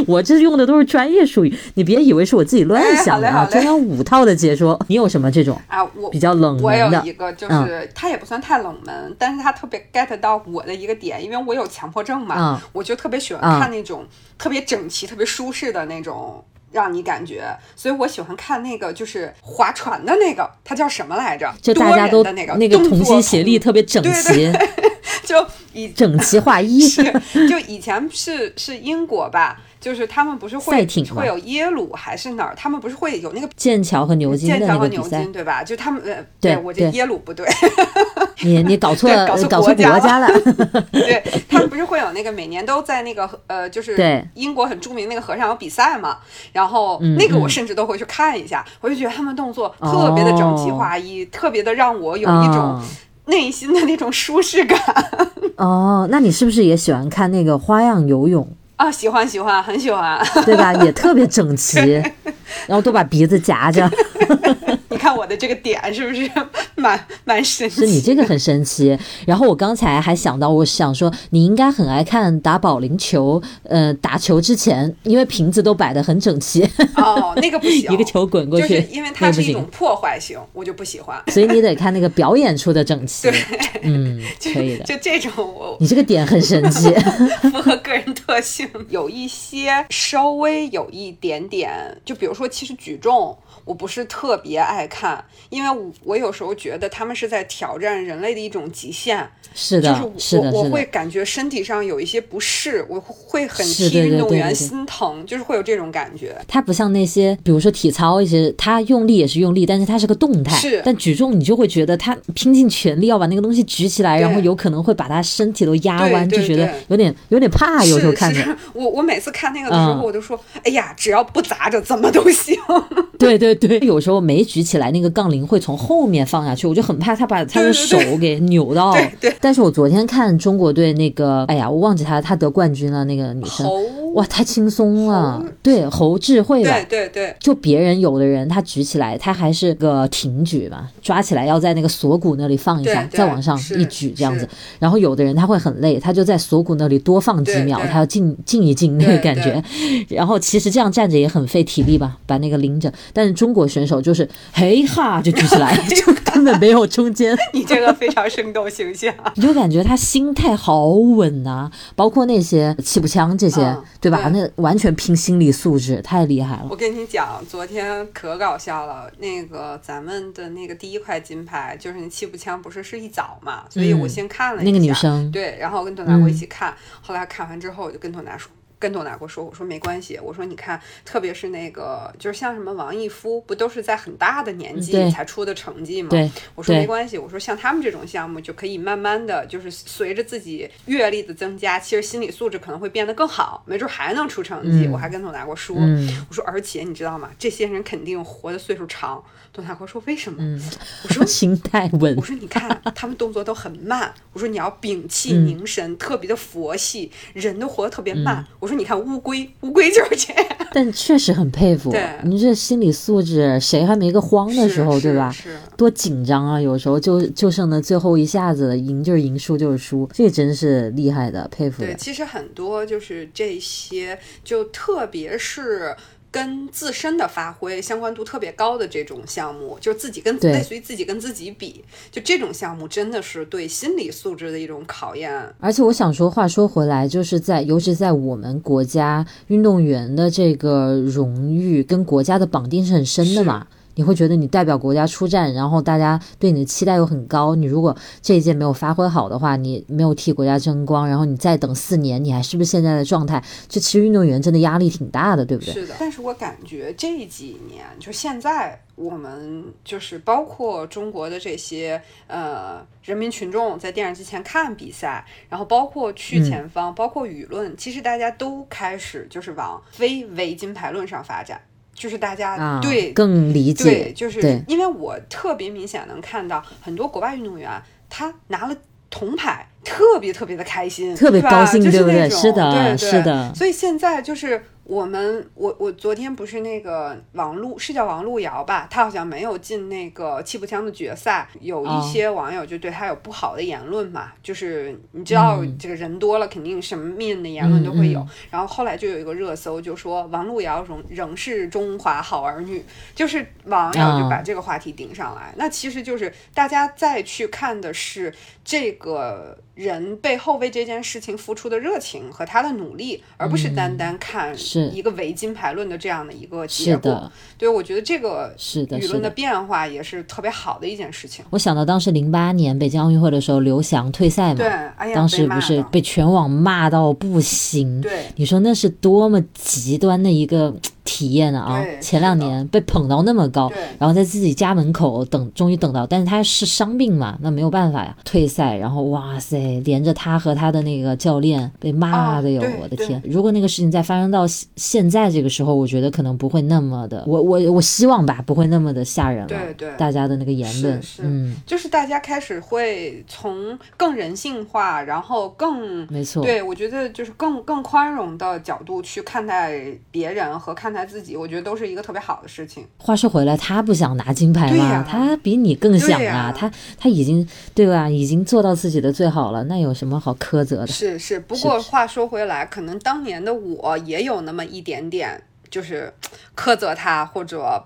我这用的都是专业术语，你别以为是我自己乱想的啊！中央五套的解说，你有什么这种啊？我比较冷门的。我有一个，就是他也不算太冷门，但是他特别 get 到我的一个点，因为我有强迫症嘛，我就特别喜欢看那种特别整齐、特别舒适的那种。让你感觉，所以我喜欢看那个，就是划船的那个，它叫什么来着？就大家都那个那个同心协力，特别整齐，就以整齐划一。是，就以前是是英国吧。就是他们不是会会有耶鲁还是哪儿？他们不是会有那个剑桥和牛津剑桥和牛津对吧？就他们呃，对我这耶鲁不对，你你搞错搞错国家了。对他们不是会有那个每年都在那个呃，就是英国很著名那个河上有比赛嘛？然后那个我甚至都会去看一下，我就觉得他们动作特别的整齐划一，特别的让我有一种内心的那种舒适感。哦，那你是不是也喜欢看那个花样游泳？啊，喜欢喜欢，很喜欢，对吧？也特别整齐，然后都把鼻子夹着。你看我的这个点是不是 蛮蛮神奇？是你这个很神奇。然后我刚才还想到，我想说你应该很爱看打保龄球，呃，打球之前，因为瓶子都摆得很整齐。哦，那个不行，一个球滚过去，就是因为它是一种破坏性，我就不喜欢。所以你得看那个表演出的整齐。对，嗯，可以的。就这种，我你这个点很神奇，符合个人特性。有一些稍微有一点点，就比如说，其实举重。我不是特别爱看，因为我我有时候觉觉得他们是在挑战人类的一种极限。是的，就是的，我我会感觉身体上有一些不适，我会很替运动员心疼，就是会有这种感觉。他不像那些，比如说体操一些，他用力也是用力，但是他是个动态。是，但举重你就会觉得他拼尽全力要把那个东西举起来，然后有可能会把他身体都压弯，就觉得有点有点怕。有时候看着我，我每次看那个的时候，我就说，哎呀，只要不砸着，怎么都行。对对对，有时候没举起来，那个杠铃会从后面放下去，我就很怕他把他的手给扭到。对。但是我昨天看中国队那个，哎呀，我忘记他，他得冠军了，那个女生，哇，太轻松了。对，侯智慧吧？对对对。就别人有的人他举起来，他还是个挺举吧，抓起来要在那个锁骨那里放一下，再往上一举这样子。然后有的人他会很累，他就在锁骨那里多放几秒，他要静静一静那个感觉。然后其实这样站着也很费体力吧，把那个拎着。但是中国选手就是嘿哈就举起来，就根本没有中间。你这个非常生动形象。你就感觉他心态好稳呐，包括那些气步枪这些，对吧？那完全拼心理素质，太厉害了。我跟你讲，昨天可搞笑了。那个咱们的那个第一块金牌，就是那气步枪，不是是一早嘛？所以我先看了那个女生，对，然后我跟董大国一起看。后来看完之后，我就跟董大说。跟董大国说，我说没关系，我说你看，特别是那个，就是像什么王义夫，不都是在很大的年纪才出的成绩吗？我说没关系，我说像他们这种项目就可以慢慢的就是随着自己阅历的增加，其实心理素质可能会变得更好，没准还能出成绩。我还跟董大国说，我说而且你知道吗？这些人肯定活的岁数长。董大哥说为什么？我说 心态稳。我说你看他们动作都很慢。我说你要屏气凝神，特别的佛系，人都活得特别慢。我说。说你看乌龟，乌龟就是这样。但确实很佩服，你这心理素质，谁还没个慌的时候，对吧？是多紧张啊！有时候就就剩那最后一下子，赢就是赢，输就是输，这真是厉害的，佩服。对，其实很多就是这些，就特别是。跟自身的发挥相关度特别高的这种项目，就是自己跟类似于自己跟自己比，就这种项目真的是对心理素质的一种考验。而且我想说，话说回来，就是在尤其在我们国家，运动员的这个荣誉跟国家的绑定是很深的嘛。你会觉得你代表国家出战，然后大家对你的期待又很高。你如果这一届没有发挥好的话，你没有替国家争光，然后你再等四年，你还是不是现在的状态？就其实运动员真的压力挺大的，对不对？是的。但是我感觉这几年，就现在我们就是包括中国的这些呃人民群众在电视机前看比赛，然后包括去前方，包括舆论，其实大家都开始就是往非唯金牌论上发展。就是大家对更理解，对，就是因为我特别明显能看到很多国外运动员，他拿了铜牌，特别特别的开心，特别高兴，对不对？是的，是的。所以现在就是。我们我我昨天不是那个王璐是叫王璐瑶吧？她好像没有进那个气步枪的决赛，有一些网友就对她有不好的言论嘛，就是你知道这个人多了，肯定什么面的言论都会有。然后后来就有一个热搜，就说王璐瑶仍仍是中华好儿女，就是网友就把这个话题顶上来。那其实就是大家再去看的是这个人背后为这件事情付出的热情和他的努力，而不是单单看是。一个唯金牌论的这样的一个结果，对，我觉得这个是的，舆论的变化也是特别好的一件事情。我想到当时零八年北京奥运会的时候，刘翔退赛嘛，对，哎呀，当时不是被全网骂到不行，对，你说那是多么极端的一个。体验的啊！前两年被捧到那么高，然后在自己家门口等，终于等到，但是他是伤病嘛，那没有办法呀，退赛。然后哇塞，连着他和他的那个教练被骂的哟，我的天！如果那个事情再发生到现在这个时候，我觉得可能不会那么的，我我我希望吧，不会那么的吓人了。对对，大家的那个言论，嗯，就是大家开始会从更人性化，然后更没错，对我觉得就是更更宽容的角度去看待别人和看。他自己，我觉得都是一个特别好的事情。话说回来，他不想拿金牌吗？他比你更想啊！他他已经对吧？已经做到自己的最好了，那有什么好苛责的？是是。不过话说回来，可能当年的我也有那么一点点，就是苛责他或者。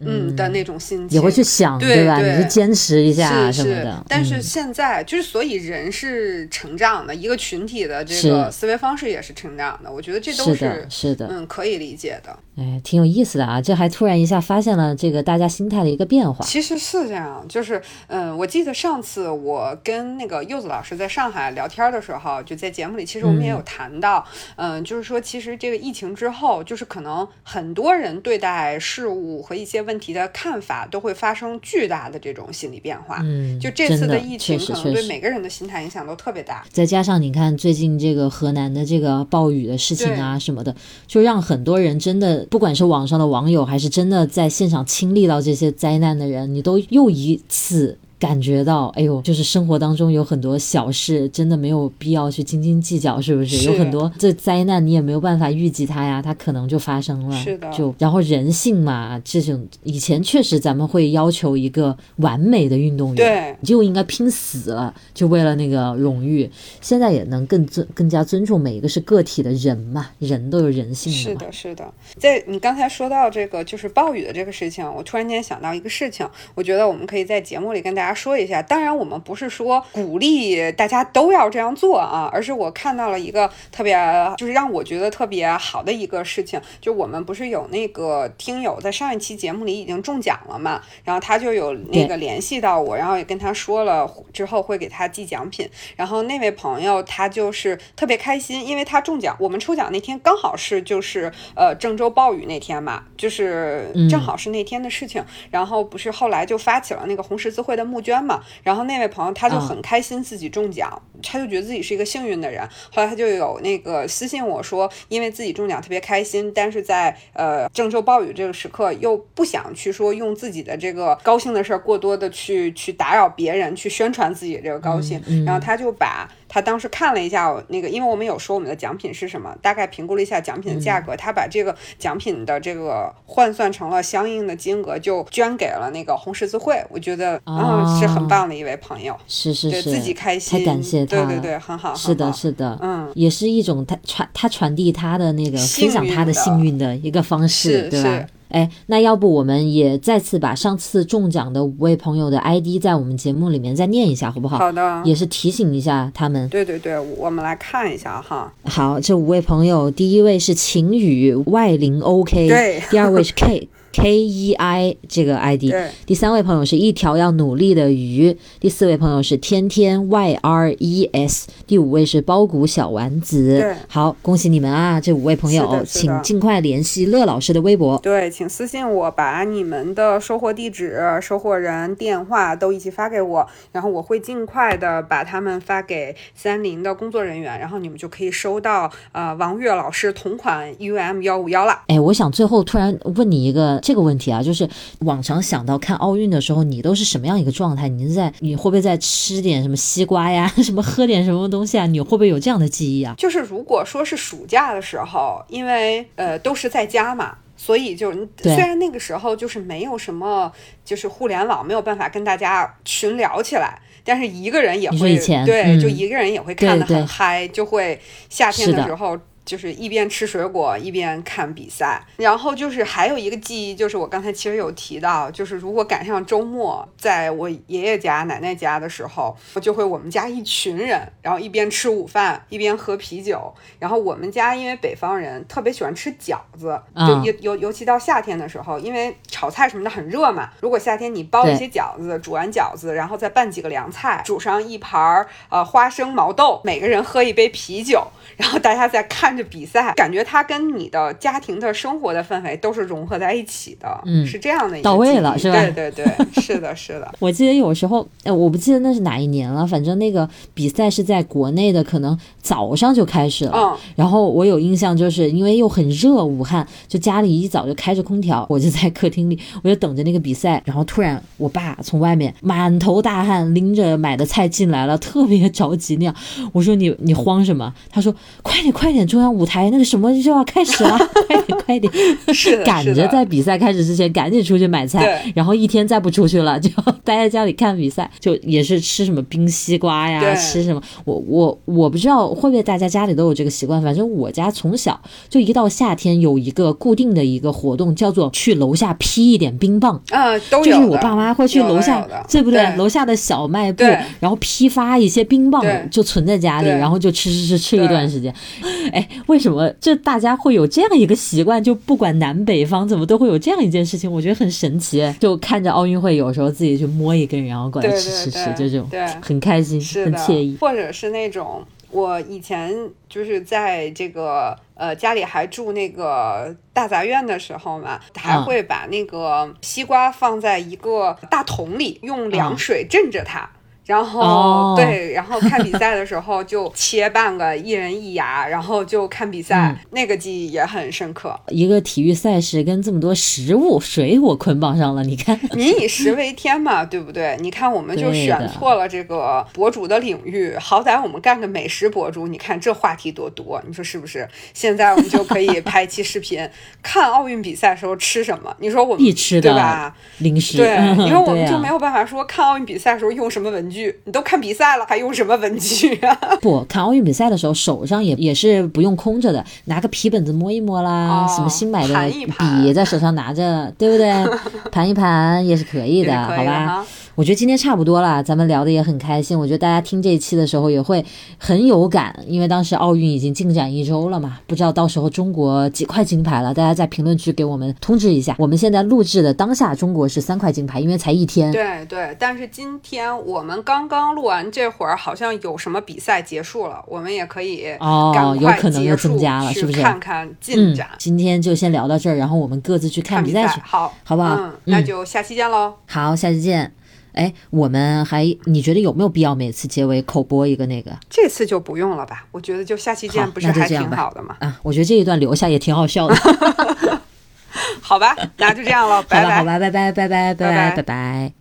嗯的那种心情也会去想，对吧？你是坚持一下什么的。但是现在就是，所以人是成长的，一个群体的这个思维方式也是成长的。我觉得这都是是的，嗯，可以理解的。哎，挺有意思的啊！这还突然一下发现了这个大家心态的一个变化。其实是这样，就是嗯，我记得上次我跟那个柚子老师在上海聊天的时候，就在节目里，其实我们也有谈到，嗯，就是说其实这个疫情之后，就是可能很多人对待事物和一些问题的看法都会发生巨大的这种心理变化。嗯，就这次的疫情可能对每个人的心态影响都特别大。再加上你看最近这个河南的这个暴雨的事情啊什么的，就让很多人真的。不管是网上的网友，还是真的在现场亲历到这些灾难的人，你都又一次。感觉到，哎呦，就是生活当中有很多小事，真的没有必要去斤斤计较，是不是？有很多这灾难你也没有办法预计它呀，它可能就发生了。是的。就然后人性嘛，这种以前确实咱们会要求一个完美的运动员，对，就应该拼死了，就为了那个荣誉。现在也能更尊更加尊重每一个是个体的人嘛，人都有人性的。是的，是的。在你刚才说到这个就是暴雨的这个事情，我突然间想到一个事情，我觉得我们可以在节目里跟大家。说一下，当然我们不是说鼓励大家都要这样做啊，而是我看到了一个特别就是让我觉得特别好的一个事情，就我们不是有那个听友在上一期节目里已经中奖了嘛，然后他就有那个联系到我，然后也跟他说了之后会给他寄奖品，然后那位朋友他就是特别开心，因为他中奖，我们抽奖那天刚好是就是呃郑州暴雨那天嘛，就是正好是那天的事情，然后不是后来就发起了那个红十字会的募。捐嘛，然后那位朋友他就很开心自己中奖，他就觉得自己是一个幸运的人。后来他就有那个私信我说，因为自己中奖特别开心，但是在呃郑州暴雨这个时刻又不想去说用自己的这个高兴的事儿过多的去去打扰别人，去宣传自己这个高兴。然后他就把。他当时看了一下那个，因为我们有说我们的奖品是什么，大概评估了一下奖品的价格，他把这个奖品的这个换算成了相应的金额，就捐给了那个红十字会。我觉得嗯是很棒的一位朋友，是是是，自己开心，太感谢他，对对对，很好，是的，是的，嗯，也是一种他传他传递他的那个分享他的幸运的一个方式，对吧？哎，那要不我们也再次把上次中奖的五位朋友的 ID 在我们节目里面再念一下，好不好？好的，也是提醒一下他们。对对对，我们来看一下哈。好，这五位朋友，第一位是晴雨 Y 零 OK，对，第二位是 K。K E I 这个 ID，第三位朋友是一条要努力的鱼，第四位朋友是天天 Y R E S，第五位是包谷小丸子。好，恭喜你们啊！这五位朋友，请尽快联系乐老师的微博。对，请私信我，把你们的收货地址、收货人电话都一起发给我，然后我会尽快的把他们发给三菱的工作人员，然后你们就可以收到呃王悦老师同款 U M 幺五幺了。哎，我想最后突然问你一个。这个问题啊，就是往常想到看奥运的时候，你都是什么样一个状态？你是在你会不会在吃点什么西瓜呀，什么喝点什么东西啊？你会不会有这样的记忆啊？就是如果说是暑假的时候，因为呃都是在家嘛，所以就虽然那个时候就是没有什么，就是互联网没有办法跟大家群聊起来，但是一个人也会对，就一个人也会看得很嗨，就会夏天的时候。就是一边吃水果一边看比赛，然后就是还有一个记忆，就是我刚才其实有提到，就是如果赶上周末，在我爷爷家、奶奶家的时候，我就会我们家一群人，然后一边吃午饭一边喝啤酒。然后我们家因为北方人特别喜欢吃饺子，就尤尤尤其到夏天的时候，因为炒菜什么的很热嘛。如果夏天你包一些饺子，煮完饺子，然后再拌几个凉菜，煮上一盘儿呃花生毛豆，每个人喝一杯啤酒。然后大家再看着比赛，感觉它跟你的家庭的生活的氛围都是融合在一起的，嗯，是这样的，到位了，是吧？对对对，是的，是的。我记得有时候，哎，我不记得那是哪一年了，反正那个比赛是在国内的，可能早上就开始了。嗯。然后我有印象，就是因为又很热，武汉就家里一早就开着空调，我就在客厅里，我就等着那个比赛。然后突然，我爸从外面满头大汗拎着买的菜进来了，特别着急那样。我说你你慌什么？他说。快点快点！中央舞台那个什么就要开始了，快点快点！是赶着在比赛开始之前赶紧出去买菜，然后一天再不出去了，就待在家里看比赛，就也是吃什么冰西瓜呀，吃什么？我我我不知道会不会大家家里都有这个习惯，反正我家从小就一到夏天有一个固定的一个活动，叫做去楼下批一点冰棒。啊，都有。就是我爸妈会去楼下，对不对？楼下的小卖部，然后批发一些冰棒，就存在家里，然后就吃吃吃吃一段时间。哎，为什么这大家会有这样一个习惯？就不管南北方，怎么都会有这样一件事情？我觉得很神奇。就看着奥运会，有时候自己去摸一根，然后过来吃吃吃，这种对很开心，很惬意。或者是那种。我以前就是在这个呃家里还住那个大杂院的时候嘛，还会把那个西瓜放在一个大桶里，用凉水镇着它。然后对，然后看比赛的时候就 切半个，一人一牙，然后就看比赛，那个记忆也很深刻。一个体育赛事跟这么多食物、水果捆绑上了，你看，民以食为天嘛，对不对？你看，我们就选错了这个博主的领域，好歹我们干个美食博主，你看这话题多多，你说是不是？现在我们就可以拍一期视频，看奥运比赛时候吃什么？你说我们必吃的对吧？零食对，因为 我们就没有办法说看奥运比赛时候用什么文。具，你都看比赛了，还用什么文具啊？不看奥运比赛的时候，手上也也是不用空着的，拿个皮本子摸一摸啦，什么新买的笔在手上拿着，对不对？盘一盘也是可以的，好吧？我觉得今天差不多了，咱们聊的也很开心。我觉得大家听这一期的时候也会很有感，因为当时奥运已经进展一周了嘛，不知道到时候中国几块金牌了，大家在评论区给我们通知一下。我们现在录制的当下，中国是三块金牌，因为才一天。对对，但是今天我们刚刚录完这会儿，好像有什么比赛结束了，我们也可以哦，有可能又增加了，是不是？看看进展。今天就先聊到这儿，然后我们各自去看比赛去，好，好不好？嗯，那就下期见喽。好，下期见。哎，我们还你觉得有没有必要每次结尾口播一个那个？这次就不用了吧？我觉得就下期见，不是还挺好的吗？啊，我觉得这一段留下也挺好笑的。好吧，那就这样了，拜拜，好吧，拜拜，拜拜，拜拜，拜拜。